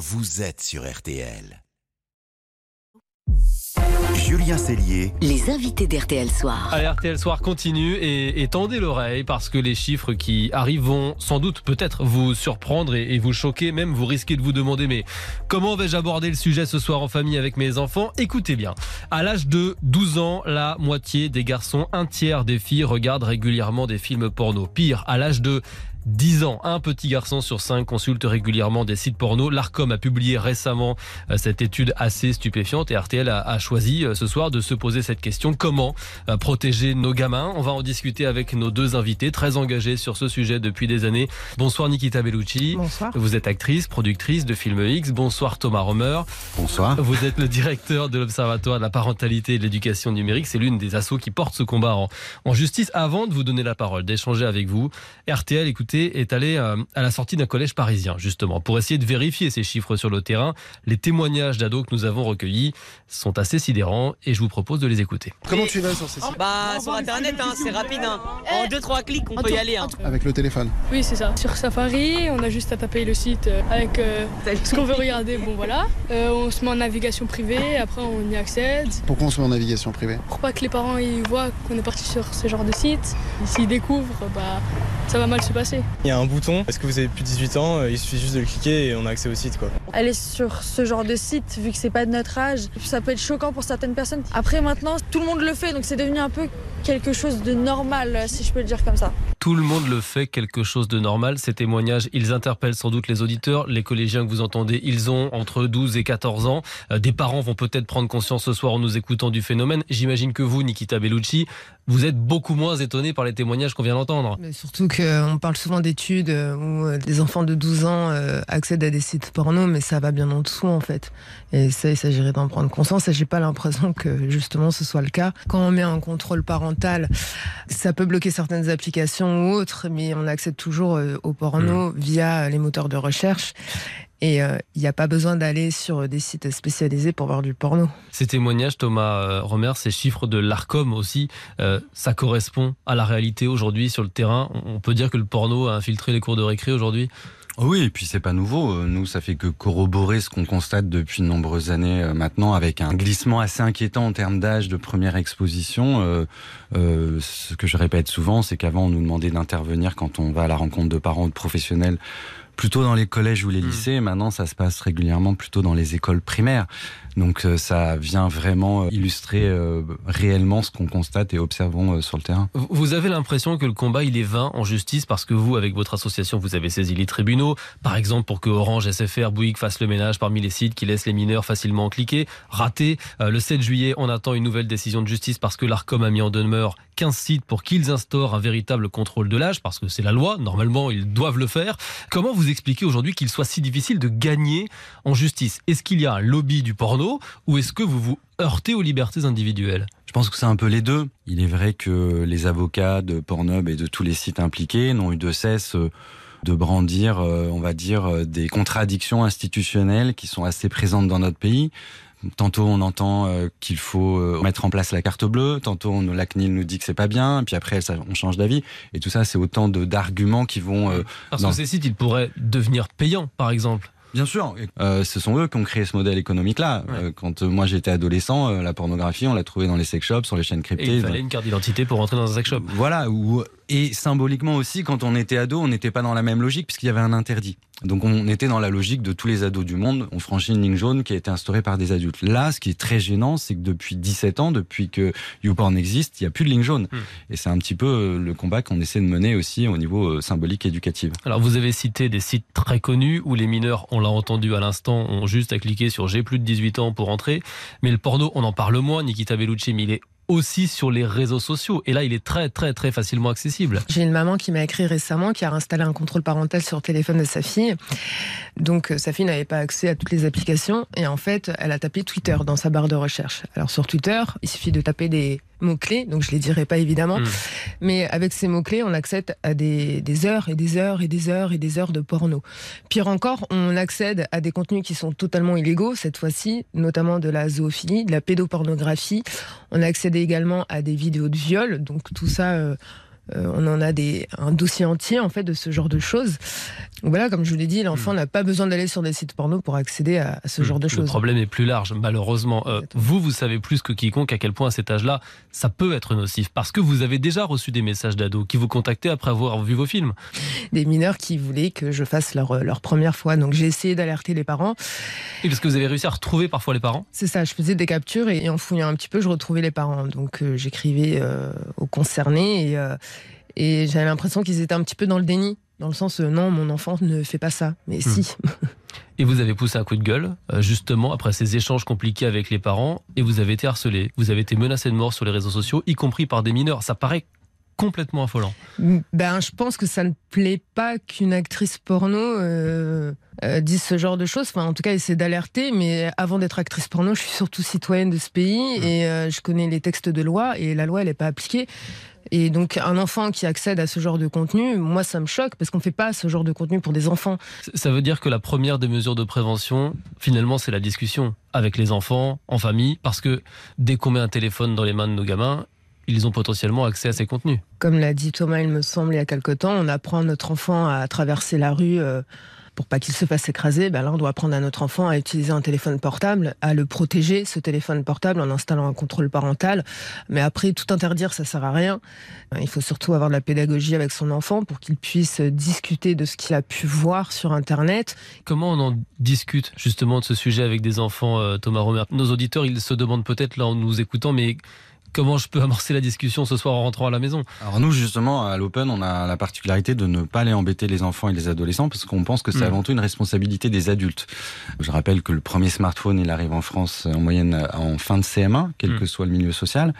vous êtes sur RTL. Julien Cellier. Les invités d'RTL Soir. Allez, RTL Soir continue et, et tendez l'oreille parce que les chiffres qui arrivent vont sans doute peut-être vous surprendre et, et vous choquer, même vous risquez de vous demander mais comment vais-je aborder le sujet ce soir en famille avec mes enfants? Écoutez bien, à l'âge de 12 ans, la moitié des garçons, un tiers des filles regardent régulièrement des films porno. Pire, à l'âge de 10 ans. Un petit garçon sur cinq consulte régulièrement des sites porno. L'ARCOM a publié récemment euh, cette étude assez stupéfiante et RTL a, a choisi euh, ce soir de se poser cette question. Comment euh, protéger nos gamins? On va en discuter avec nos deux invités très engagés sur ce sujet depuis des années. Bonsoir Nikita Bellucci. Bonsoir. Vous êtes actrice, productrice de Film X. Bonsoir Thomas Romer. Bonsoir. Vous êtes le directeur de l'Observatoire de la parentalité et de l'éducation numérique. C'est l'une des assos qui porte ce combat en, en justice. Avant de vous donner la parole, d'échanger avec vous, RTL, écoutez, est allé euh, à la sortie d'un collège parisien, justement, pour essayer de vérifier ces chiffres sur le terrain. Les témoignages d'ados que nous avons recueillis sont assez sidérants et je vous propose de les écouter. Comment tu vas sur ces sites? Bah sur internet hein, c'est rapide hein. En 2-3 clics on peut y aller hein. Avec le téléphone. Oui, c'est ça. Sur Safari, on a juste à taper le site euh, avec euh, ce qu'on veut regarder. Bon, voilà. Euh, on se met en navigation privée, après on y accède. Pourquoi on se met en navigation privée? Pour pas que les parents ils voient qu'on est parti sur ce genre de site. S'ils découvrent, bah, ça va mal se passer. Il y a un bouton, est-ce que vous avez plus de 18 ans euh, Il suffit juste de le cliquer et on a accès au site quoi. aller sur ce genre de site, vu que c'est pas de notre âge, ça peut être choquant pour certaines personnes. Après, maintenant, tout le monde le fait, donc c'est devenu un peu quelque chose de normal, si je peux le dire comme ça. Tout le monde le fait quelque chose de normal. Ces témoignages, ils interpellent sans doute les auditeurs. Les collégiens que vous entendez, ils ont entre 12 et 14 ans. Euh, Des parents vont peut-être prendre conscience ce soir en nous écoutant du phénomène. J'imagine que vous, Nikita Bellucci, vous êtes beaucoup moins étonné par les témoignages qu'on vient d'entendre. Mais surtout qu'on parle souvent d'études euh, où euh, des enfants de 12 ans euh, accèdent à des sites porno, mais ça va bien en dessous en fait. Et ça, il s'agirait d'en prendre conscience. Et j'ai pas l'impression que justement ce soit le cas. Quand on met un contrôle parental, ça peut bloquer certaines applications ou autres, mais on accède toujours euh, au porno via les moteurs de recherche. Et euh, il n'y a pas besoin d'aller sur des sites spécialisés pour voir du porno. Ces témoignages, Thomas euh, Romer, ces chiffres de l'ARCOM aussi, euh, ça correspond à la réalité aujourd'hui sur le terrain. On peut dire que le porno a infiltré les cours de récré aujourd'hui? Oh Oui, et puis c'est pas nouveau. Nous, ça fait que corroborer ce qu'on constate depuis de nombreuses années maintenant, avec un glissement assez inquiétant en termes d'âge de première exposition. Euh, euh, ce que je répète souvent, c'est qu'avant, on nous demandait d'intervenir quand on va à la rencontre de parents ou de professionnels plutôt dans les collèges ou les Mm. lycées. Maintenant, ça se passe régulièrement plutôt dans les écoles primaires. Donc, euh, ça vient vraiment euh, illustrer euh, réellement ce qu'on constate et observons sur le terrain. Vous- avez l'impression que le combat il est vain en justice parce que vous, avec votre association, vous avez saisi les tribunaux, par exemple pour que Orange, SFR, Bouygues fassent le ménage parmi les sites qui laissent les mineurs facilement cliquer. Raté. Le 7 juillet, on attend une nouvelle décision de justice parce que l'Arcom a mis en demeure 15 sites pour qu'ils instaurent un véritable contrôle de l'âge parce que c'est la loi. Normalement, ils doivent le faire. Comment vous expliquez aujourd'hui qu'il soit si difficile de gagner en justice? Est-ce qu'il y a un lobby du porno? Ou est-ce que vous vous heurtez aux libertés individuelles? Je pense que c'est un peu les deux. Il est vrai que les avocats de Pornhub et de tous les sites impliqués n'ont eu de cesse euh, de brandir, euh, on va dire, euh, des contradictions institutionnelles qui sont assez présentes dans notre pays. Tantôt on entend euh, qu'il faut euh, mettre en place la carte bleue, tantôt on, la CNIL nous dit que c'est pas bien, puis après ça, on change d'avis. Et tout ça, c'est autant d'arguments qui vont euh, Parce que ces sites, ils pourraient devenir payants, par exemple. Bien sûr, euh, ce sont eux qui ont créé ce modèle économique-là. Ouais. Euh, quand euh, moi j'étais adolescent, euh, la pornographie, on l'a trouvée dans les sex shops, sur les chaînes Et cryptées. il fallait une carte d'identité pour rentrer dans un sex shop. Voilà, ou, et symboliquement aussi, quand on était ado, on n'était pas dans la même logique puisqu'il y avait un interdit. Donc on était dans la logique de tous les ados du monde, on franchit une ligne jaune qui a été instaurée par des adultes. Là, ce qui est très gênant, c'est que depuis 17 ans, depuis que YouPorn existe, il n'y a plus de ligne jaune. Hmm. Et c'est un petit peu euh, le combat qu'on essaie de mener aussi au niveau euh, symbolique et éducatif. Alors vous avez cité des sites très connus où les mineurs, on l'a entendu à l'instant, ont juste à cliquer sur j'ai plus de 18 ans pour entrer. Mais le porno, on en parle moins, Nikita Bellucci, mais il est aussi sur les réseaux sociaux. Et là, il est très très très facilement accessible. J'ai une maman qui m'a écrit récemment, qui a installé un contrôle parental sur le téléphone de sa fille. Donc euh, sa fille n'avait pas accès à toutes les applications et en fait, elle a tapé Twitter dans sa barre de recherche. Alors sur Twitter, il suffit de taper des mots-clés, donc je les dirai pas évidemment, Mm. mais avec ces mots-clés, on accède à des, des heures et des heures et des heures et des heures de porno. Pire encore, on accède à des contenus qui sont totalement illégaux, cette fois-ci, notamment de la zoophilie, de la pédopornographie. On a accédé également à des vidéos de viol, donc tout ça... Euh, on en a des, un dossier entier en fait de ce genre de choses. Donc voilà, comme je vous l'ai dit, l'enfant n'a pas besoin d'aller sur des sites porno pour accéder à, à ce genre de Le choses. problème est plus large, malheureusement. Euh, vous, vous savez plus que quiconque à quel point à cet âge-là, ça peut être nocif. Parce que vous avez déjà reçu des messages d'ados qui vous contactaient après avoir vu vos films. Des mineurs qui voulaient que je fasse leur, leur première fois. Donc j'ai essayé d'alerter les parents. Et parce que vous avez réussi à retrouver parfois les parents C'est ça, je faisais des captures et, en fouillant un petit peu, je retrouvais les parents. Donc euh, j'écrivais euh, aux concernés et, euh, et j'avais l'impression qu'ils étaient un petit peu dans le déni. Dans le sens, euh, non, mon enfant ne fait pas ça. Mais si. Et vous avez poussé un coup de gueule, euh, justement, après ces échanges compliqués avec les parents, et vous avez été harcelé. Vous avez été menacé de mort sur les réseaux sociaux, y compris par des mineurs. Ça paraît complètement affolant. Ben, je pense que ça ne plaît pas qu'une actrice porno euh, euh, dise ce genre de choses. Enfin, en tout cas, essaie d'alerter. Mais avant d'être actrice porno, je suis surtout citoyenne de ce pays et euh, je connais les textes de loi et la loi, elle n'est pas appliquée. Et donc, un enfant qui accède à ce genre de contenu, moi, ça me choque parce qu'on ne fait pas ce genre de contenu pour des enfants. Ça veut dire que la première des mesures de prévention, finalement, c'est la discussion avec les enfants, en famille, parce que dès qu'on met un téléphone dans les mains de nos gamins, ils ont potentiellement accès à ces contenus. Comme l'a dit Thomas, il me semble, il y a quelque temps, on apprend à notre enfant à traverser la rue euh, pour pas qu'il se fasse écraser. Ben là, on doit apprendre à notre enfant à utiliser un téléphone portable, à le protéger, ce téléphone portable, en installant un contrôle parental. Mais après, tout interdire, ça sert à rien. Il faut surtout avoir de la pédagogie avec son enfant pour qu'il puisse discuter de ce qu'il a pu voir sur Internet. Comment on en discute justement de ce sujet avec des enfants, euh, Thomas Romer? Nos auditeurs, ils se demandent peut-être là en nous écoutant, mais comment je peux amorcer la discussion ce soir en rentrant à la maison? Alors nous justement à l'Open on a la particularité de ne pas aller embêter les enfants et les adolescents parce qu'on pense que c'est Mm. avant tout une responsabilité des adultes. Je rappelle que le premier smartphone il arrive en France en moyenne en fin de CM1 quel Mm. que soit le milieu social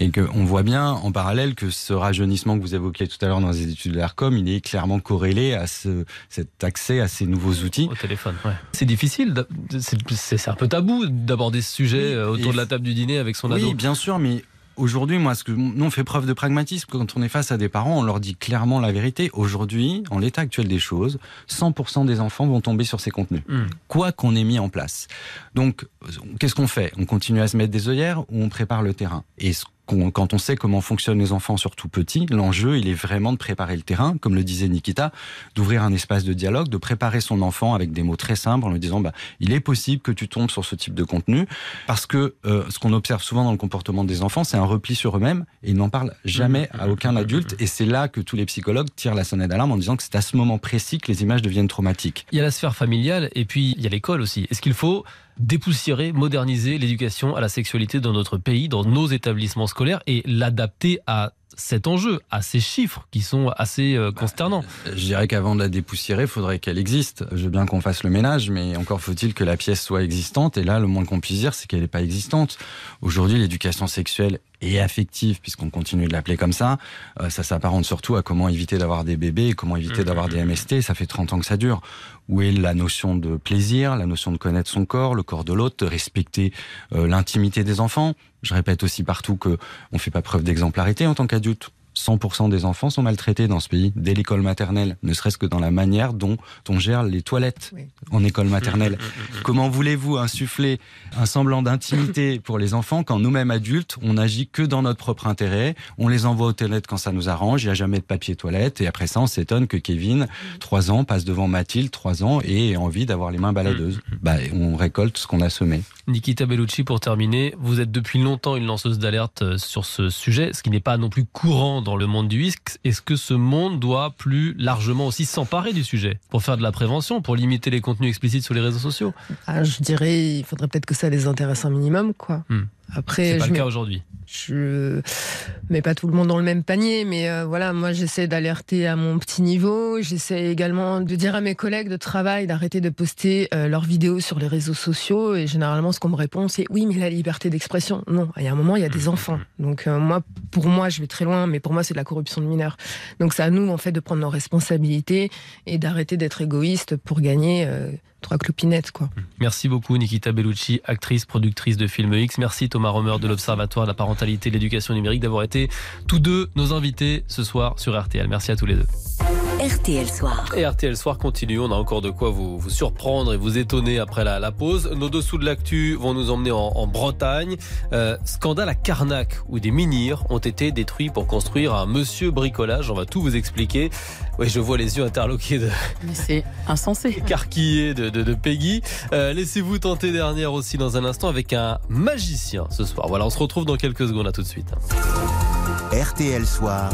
et qu'on voit bien en parallèle que ce rajeunissement que vous évoquiez tout à l'heure dans les études de l'ARCOM il est clairement corrélé à ce, cet accès à ces nouveaux outils. Au téléphone, ouais. C'est difficile, c'est un peu tabou d'aborder ce sujet euh, autour Et- de la table du dîner avec son oui, ado. bien sûr, mais aujourd'hui, moi, ce que nous on fait preuve de pragmatisme quand on est face à des parents, on leur dit clairement la vérité. Aujourd'hui, en l'état actuel des choses, 100% des enfants vont tomber sur ces contenus, Hmm. quoi qu'on ait mis en place. Donc, qu'est-ce qu'on fait? On continue à se mettre des œillères ou on prépare le terrain? Et ce quand on sait comment fonctionnent les enfants, surtout petits, l'enjeu, il est vraiment de préparer le terrain, comme le disait Nikita, d'ouvrir un espace de dialogue, de préparer son enfant avec des mots très simples en lui disant, bah, il est possible que tu tombes sur ce type de contenu, parce que euh, ce qu'on observe souvent dans le comportement des enfants, c'est un repli sur eux-mêmes, et ils n'en parlent jamais à aucun adulte, et c'est là que tous les psychologues tirent la sonnette d'alarme en disant que c'est à ce moment précis que les images deviennent traumatiques. Il y a la sphère familiale et puis il y a l'école aussi. Est-ce qu'il faut dépoussiérer, moderniser l'éducation à la sexualité dans notre pays, dans nos établissements scolaires et l'adapter à cet enjeu, à ces chiffres qui sont assez euh, consternants Je dirais qu'avant de la dépoussiérer, il faudrait qu'elle existe. Je veux bien qu'on fasse le ménage, mais encore faut-il que la pièce soit existante. Et là, le moins qu'on puisse dire, c'est qu'elle n'est pas existante. Aujourd'hui, l'éducation sexuelle et affective, puisqu'on continue de l'appeler comme ça, euh, ça s'apparente surtout à comment éviter d'avoir des bébés, comment éviter d'avoir des MST. Ça fait 30 ans que ça dure. Où est la notion de plaisir, la notion de connaître son corps, le corps de l'autre, de respecter euh, l'intimité des enfants? Je répète aussi partout que on fait pas preuve d'exemplarité en tant qu'adulte. 100% des enfants sont maltraités dans ce pays, dès l'école maternelle, ne serait-ce que dans la manière dont on gère les toilettes Oui. en école maternelle. Comment voulez-vous insuffler un semblant d'intimité pour les enfants quand nous-mêmes adultes, on agit que dans notre propre intérêt, on les envoie aux toilettes quand ça nous arrange, il n'y a jamais de papier toilette, et après ça, on s'étonne que Kevin, 3 ans, passe devant Mathilde, 3 ans, et ait envie d'avoir les mains baladeuses. Bah, on récolte ce qu'on a semé. Nikita Bellucci, pour terminer, vous êtes depuis longtemps une lanceuse d'alerte euh, sur ce sujet, ce qui n'est pas non plus courant dans le monde du risque. Est-ce que ce monde doit plus largement aussi s'emparer du sujet pour faire de la prévention, pour limiter les contenus explicites sur les réseaux sociaux? Ah, je dirais, il faudrait peut-être que ça les intéresse un minimum, quoi. Hmm. Après, C'est pas je le mets- cas aujourd'hui. je mets pas tout le monde dans le même panier, mais euh, voilà, moi j'essaie d'alerter à mon petit niveau. J'essaie également de dire à mes collègues de travail d'arrêter de poster euh, leurs vidéos sur les réseaux sociaux. Et généralement, ce qu'on me répond, c'est oui, mais la liberté d'expression. Non, il y a un moment, il y a des enfants. Donc euh, moi, pour moi, je vais très loin, mais pour moi, c'est de la corruption de mineurs. Donc c'est à nous, en fait, de prendre nos responsabilités et d'arrêter d'être égoïste pour gagner trois clopinettes, quoi. Merci beaucoup Nikita Bellucci, actrice, productrice de Film X. Merci Thomas Romer de l'Observatoire de la parentalité et de l'éducation numérique d'avoir été tous deux nos invités ce soir sur RTL. Merci à tous les deux. RTL Soir. Et RTL Soir continue, on a encore de quoi vous, vous surprendre et vous étonner après la, la pause. Nos dessous de l'actu vont nous emmener en, en Bretagne. Euh, scandale à Carnac, où des menhirs ont été détruits pour construire un monsieur bricolage. On va tout vous expliquer. Oui, je vois les yeux interloqués de... Mais c'est insensé. De, de, de Peggy. Euh, Laissez-vous tenter dernière aussi dans un instant avec un magicien ce soir. Voilà, on se retrouve dans quelques secondes. À tout de suite. RTL Soir.